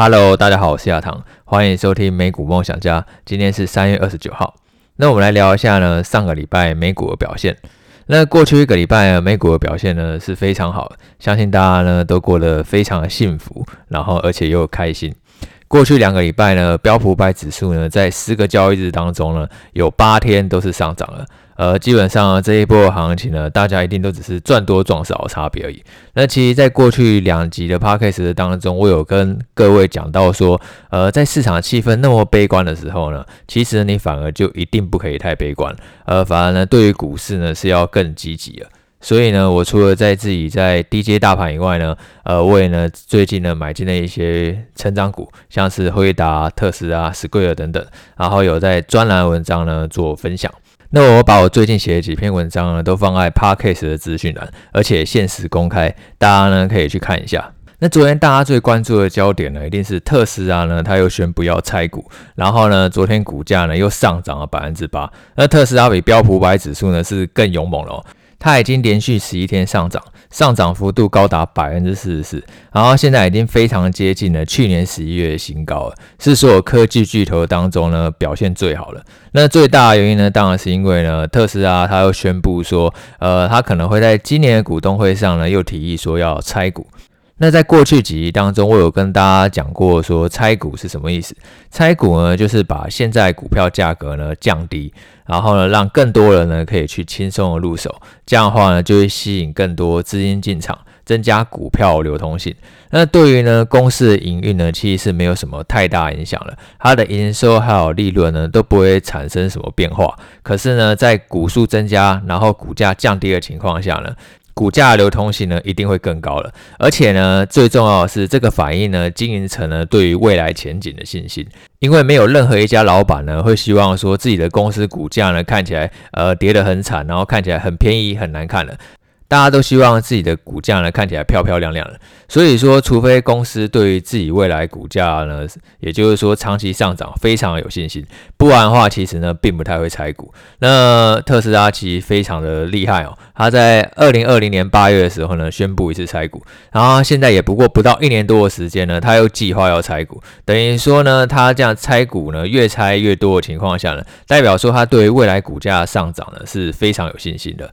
Hello，大家好，我是亚堂，欢迎收听美股梦想家。今天是三月二十九号，那我们来聊一下呢，上个礼拜美股的表现。那过去一个礼拜啊，美股的表现呢是非常好，相信大家呢都过得非常的幸福，然后而且又开心。过去两个礼拜呢，标普百指数呢在十个交易日当中呢，有八天都是上涨了。呃，基本上，这一波行情呢，大家一定都只是赚多赚少的差别而已。那其实，在过去两集的 podcast 当中，我有跟各位讲到说，呃，在市场气氛那么悲观的时候呢，其实你反而就一定不可以太悲观，呃，反而呢，对于股市呢是要更积极了。所以呢，我除了在自己在低阶大盘以外呢，呃，我也呢最近呢买进了一些成长股，像是辉达、特斯拉、Square 等等，然后有在专栏文章呢做分享。那我把我最近写的几篇文章呢，都放在 Podcast 的资讯栏，而且限时公开，大家呢可以去看一下。那昨天大家最关注的焦点呢，一定是特斯拉呢，它又宣布要拆股，然后呢，昨天股价呢又上涨了百分之八。那特斯拉比标普百指数呢是更勇猛了。它已经连续十一天上涨，上涨幅度高达百分之四十四，然后现在已经非常接近了去年十一月的新高了，是所有科技巨头当中呢表现最好了。那最大的原因呢，当然是因为呢特斯拉它又宣布说，呃，它可能会在今年的股东会上呢又提议说要拆股。那在过去几集当中，我有跟大家讲过，说拆股是什么意思？拆股呢，就是把现在股票价格呢降低，然后呢，让更多人呢可以去轻松的入手，这样的话呢，就会吸引更多资金进场，增加股票流通性。那对于呢公司的营运呢，其实是没有什么太大影响了，它的营收还有利润呢都不会产生什么变化。可是呢，在股数增加，然后股价降低的情况下呢，股价流通性呢一定会更高了，而且呢最重要的是这个反映呢经营层呢对于未来前景的信心，因为没有任何一家老板呢会希望说自己的公司股价呢看起来呃跌得很惨，然后看起来很便宜很难看了。大家都希望自己的股价呢看起来漂漂亮亮的，所以说，除非公司对于自己未来股价呢，也就是说长期上涨非常有信心，不然的话，其实呢并不太会拆股。那特斯拉其实非常的厉害哦，他在二零二零年八月的时候呢宣布一次拆股，然后现在也不过不到一年多的时间呢，他又计划要拆股，等于说呢他这样拆股呢越拆越多的情况下呢，代表说他对于未来股价上涨呢是非常有信心的。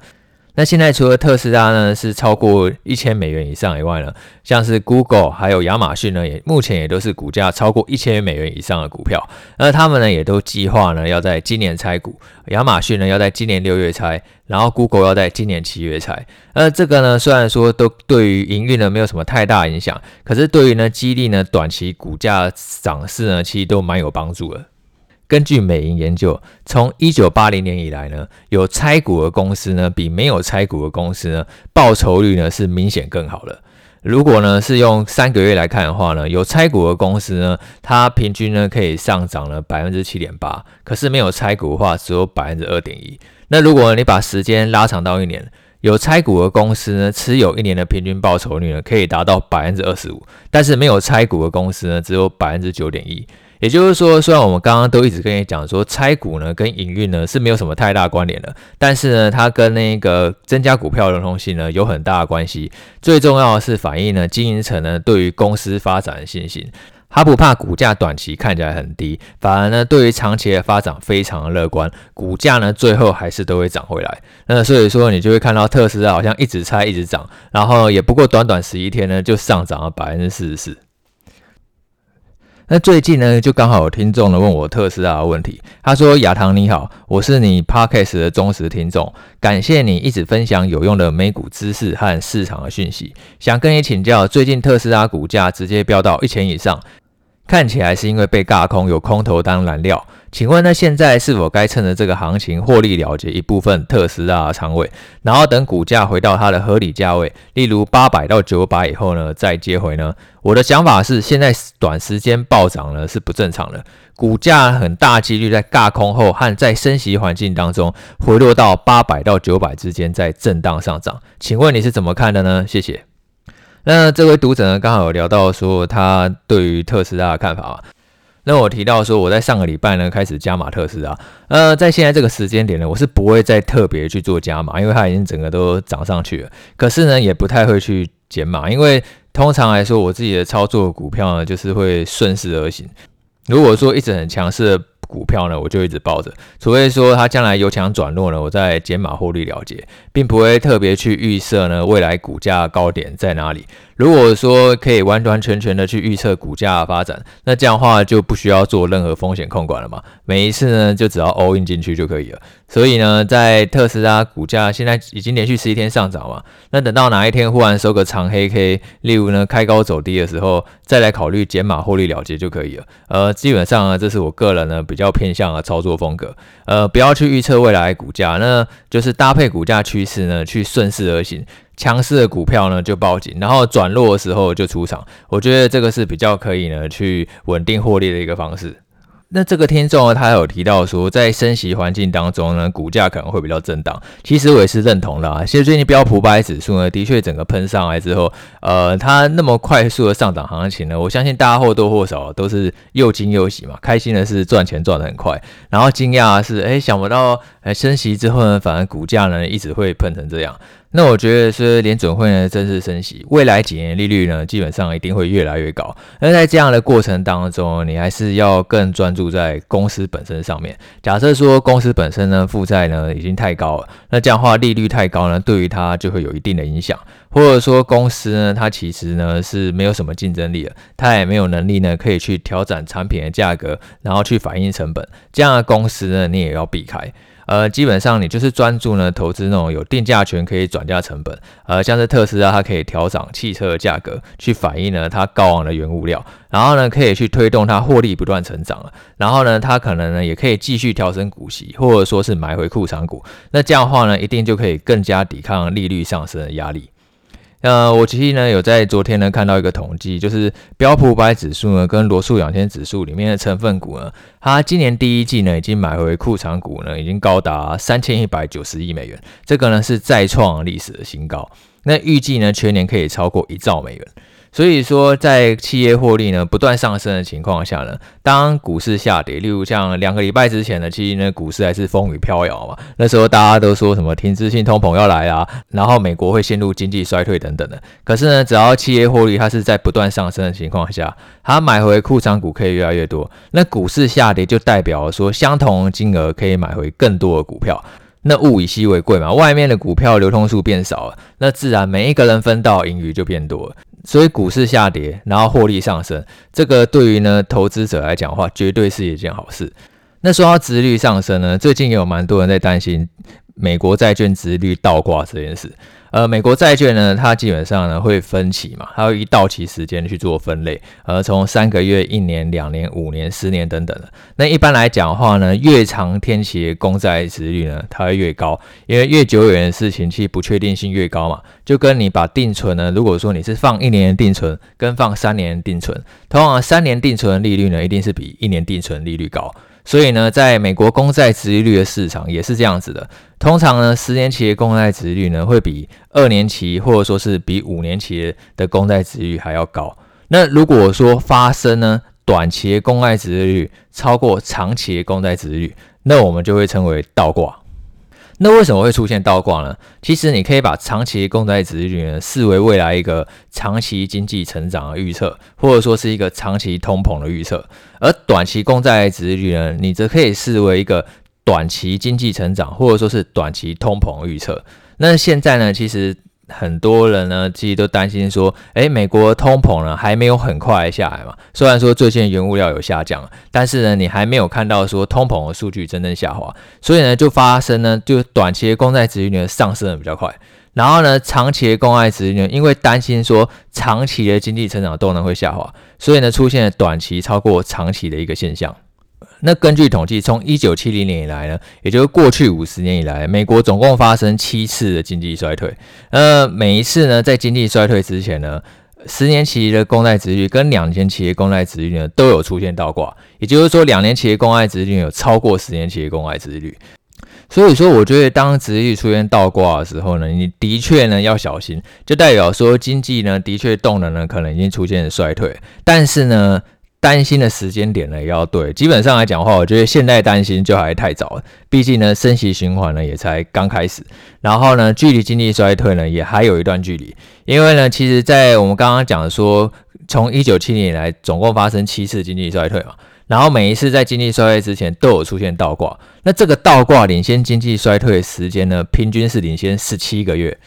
那现在除了特斯拉呢是超过一千美元以上以外呢，像是 Google 还有亚马逊呢，也目前也都是股价超过一千美元以上的股票。那他们呢也都计划呢要在今年拆股，亚马逊呢要在今年六月拆，然后 Google 要在今年七月拆。那这个呢虽然说都对于营运呢没有什么太大影响，可是对于呢激励呢短期股价涨势呢其实都蛮有帮助的。根据美银研究，从一九八零年以来呢，有拆股的公司呢，比没有拆股的公司呢，报酬率呢是明显更好的。如果呢是用三个月来看的话呢，有拆股的公司呢，它平均呢可以上涨了百分之七点八，可是没有拆股的话，只有百分之二点一。那如果你把时间拉长到一年，有拆股的公司呢，持有一年的平均报酬率呢，可以达到百分之二十五，但是没有拆股的公司呢，只有百分之九点一。也就是说，虽然我们刚刚都一直跟你讲说拆股呢跟营运呢是没有什么太大关联的，但是呢，它跟那个增加股票流通性呢有很大的关系。最重要的是反映呢经营层呢对于公司发展的信心，他不怕股价短期看起来很低，反而呢对于长期的发展非常的乐观，股价呢最后还是都会涨回来。那所以说你就会看到特斯拉好像一直拆一直涨，然后也不过短短十一天呢就上涨了百分之四十四。那最近呢，就刚好有听众呢问我特斯拉的问题。他说：“亚堂你好，我是你 Podcast 的忠实听众，感谢你一直分享有用的美股知识和市场的讯息。想跟你请教，最近特斯拉股价直接飙到一千以上。”看起来是因为被轧空，有空头当燃料。请问呢，现在是否该趁着这个行情获利了结一部分特斯拉的仓位，然后等股价回到它的合理价位，例如八百到九百以后呢，再接回呢？我的想法是，现在短时间暴涨呢是不正常的，股价很大几率在轧空后和在升息环境当中回落到八百到九百之间，再震荡上涨。请问你是怎么看的呢？谢谢。那这位读者呢，刚好有聊到说他对于特斯拉的看法啊。那我提到说我在上个礼拜呢开始加码特斯拉，呃，在现在这个时间点呢，我是不会再特别去做加码，因为它已经整个都涨上去了。可是呢，也不太会去减码，因为通常来说，我自己的操作股票呢，就是会顺势而行。如果说一直很强势股票呢，我就一直抱着，除非说它将来由强转弱呢，我再减码获利了结，并不会特别去预设呢未来股价高点在哪里。如果说可以完完全全的去预测股价的发展，那这样的话就不需要做任何风险控管了嘛。每一次呢，就只要 all in 进去就可以了。所以呢，在特斯拉股价现在已经连续十一天上涨嘛，那等到哪一天忽然收个长黑 K，例如呢开高走低的时候，再来考虑减码获利了结就可以了。呃，基本上呢，这是我个人呢比较要偏向啊操作风格。呃，不要去预测未来股价，那就是搭配股价趋势呢去顺势而行。强势的股票呢就报警，然后转弱的时候就出场。我觉得这个是比较可以呢去稳定获利的一个方式。那这个听众呢，他有提到说，在升息环境当中呢，股价可能会比较震荡。其实我也是认同的啊。其实最近标普五百指数呢，的确整个喷上来之后，呃，它那么快速的上涨行情呢，我相信大家或多或少都是又惊又喜嘛。开心的是赚钱赚得很快，然后惊讶的是，哎，想不到，哎，升息之后呢，反而股价呢一直会喷成这样。那我觉得是联准会呢正式升息，未来几年利率呢基本上一定会越来越高。那在这样的过程当中，你还是要更专注在公司本身上面。假设说公司本身呢负债呢已经太高了，那这样的话利率太高呢，对于它就会有一定的影响。或者说公司呢它其实呢是没有什么竞争力的，它也没有能力呢可以去调整产品的价格，然后去反映成本。这样的公司呢你也要避开。呃，基本上你就是专注呢投资那种有定价权可以转嫁成本，呃，像是特斯拉，它可以调涨汽车的价格去反映呢它高昂的原物料，然后呢可以去推动它获利不断成长了，然后呢它可能呢也可以继续调升股息，或者说是买回库藏股，那这样的话呢一定就可以更加抵抗利率上升的压力。呃，我其实呢有在昨天呢看到一个统计，就是标普五百指数呢跟罗素两千指数里面的成分股呢，它今年第一季呢已经买回库藏股呢，已经高达三千一百九十亿美元，这个呢是再创历史的新高。那预计呢全年可以超过一兆美元。所以说，在企业获利呢不断上升的情况下呢，当股市下跌，例如像两个礼拜之前呢，其实呢股市还是风雨飘摇嘛。那时候大家都说什么停滞性通膨要来啊，然后美国会陷入经济衰退等等的。可是呢，只要企业获利它是在不断上升的情况下，它买回库藏股可以越来越多。那股市下跌就代表说，相同金额可以买回更多的股票。那物以稀为贵嘛，外面的股票流通数变少了，那自然每一个人分到盈余就变多了。所以股市下跌，然后获利上升，这个对于呢投资者来讲的话，绝对是一件好事。那说到殖率上升呢，最近也有蛮多人在担心美国债券殖率倒挂这件事。呃，美国债券呢，它基本上呢会分期嘛，它会以到期时间去做分类，呃，从三个月、一年、两年、五年、十年等等的。那一般来讲的话呢，越长天期的公债殖率呢，它会越高，因为越久远的事情，其实不确定性越高嘛。就跟你把定存呢，如果说你是放一年的定存，跟放三年的定存，通常三年定存的利率呢，一定是比一年定存利率高。所以呢，在美国公债殖利率的市场也是这样子的。通常呢，十年期的公债殖利率呢，会比二年期或者说是比五年期的公债殖利率还要高。那如果说发生呢，短期的公债殖利率超过长期的公债殖利率，那我们就会称为倒挂。那为什么会出现倒挂呢？其实你可以把长期公债殖利率呢视为未来一个长期经济成长的预测，或者说是一个长期通膨的预测；而短期公债殖利率呢，你则可以视为一个短期经济成长，或者说是短期通膨预测。那现在呢，其实。很多人呢，其实都担心说，诶，美国通膨呢还没有很快下来嘛。虽然说最近原物料有下降，但是呢，你还没有看到说通膨的数据真正下滑，所以呢，就发生呢，就短期的公债殖利率上升的比较快，然后呢，长期的公债殖利率因为担心说长期的经济成长动能会下滑，所以呢，出现了短期超过长期的一个现象。那根据统计，从一九七零年以来呢，也就是过去五十年以来，美国总共发生七次的经济衰退。呃，每一次呢，在经济衰退之前呢，十年期的公债殖率跟两年期的公债殖率呢，都有出现倒挂。也就是说，两年期的公债殖率有超过十年期的公债殖率。所以说，我觉得当殖率出现倒挂的时候呢，你的确呢要小心，就代表说经济呢的确动能呢可能已经出现了衰退。但是呢，担心的时间点呢也要对。基本上来讲的话，我觉得现在担心就还太早了，毕竟呢升息循环呢也才刚开始，然后呢距离经济衰退呢也还有一段距离。因为呢，其实，在我们刚刚讲说，从一九七零年来总共发生七次经济衰退嘛，然后每一次在经济衰退之前都有出现倒挂，那这个倒挂领先经济衰退时间呢，平均是领先十七个月。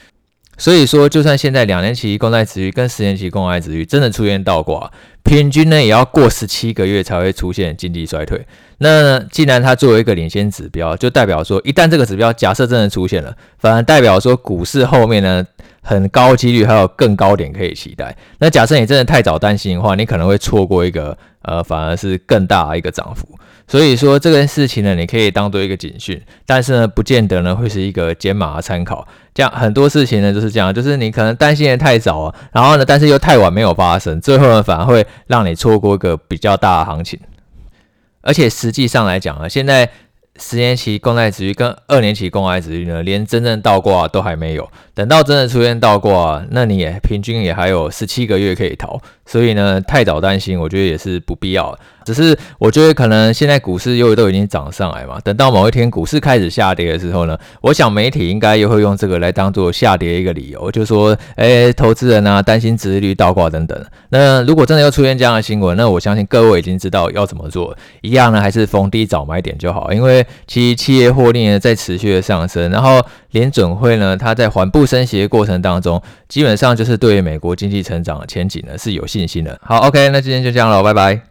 所以说，就算现在两年期公债殖率跟十年期公债殖率真的出现倒挂，平均呢也要过十七个月才会出现经济衰退。那既然它作为一个领先指标，就代表说，一旦这个指标假设真的出现了，反而代表说股市后面呢很高几率还有更高点可以期待。那假设你真的太早担心的话，你可能会错过一个呃反而是更大的一个涨幅。所以说这件事情呢，你可以当做一个警讯，但是呢，不见得呢会是一个减码的参考。这样很多事情呢就是这样，就是你可能担心的太早啊，然后呢，但是又太晚没有发生，最后呢反而会让你错过一个比较大的行情。而且实际上来讲啊，现在十年期公债殖率跟二年期公债殖率呢，连真正倒挂都还没有。等到真的出现倒挂，那你也平均也还有十七个月可以逃。所以呢，太早担心，我觉得也是不必要。只是我觉得可能现在股市又都已经涨上来嘛，等到某一天股市开始下跌的时候呢，我想媒体应该又会用这个来当做下跌一个理由，就说，诶，投资人啊担心殖利率倒挂等等。那如果真的又出现这样的新闻，那我相信各位已经知道要怎么做，一样呢还是逢低早买点就好，因为其实企业获利呢在持续的上升，然后联准会呢它在缓步升息的过程当中，基本上就是对于美国经济成长的前景呢是有信心了。好，OK，那今天就这样了，拜拜。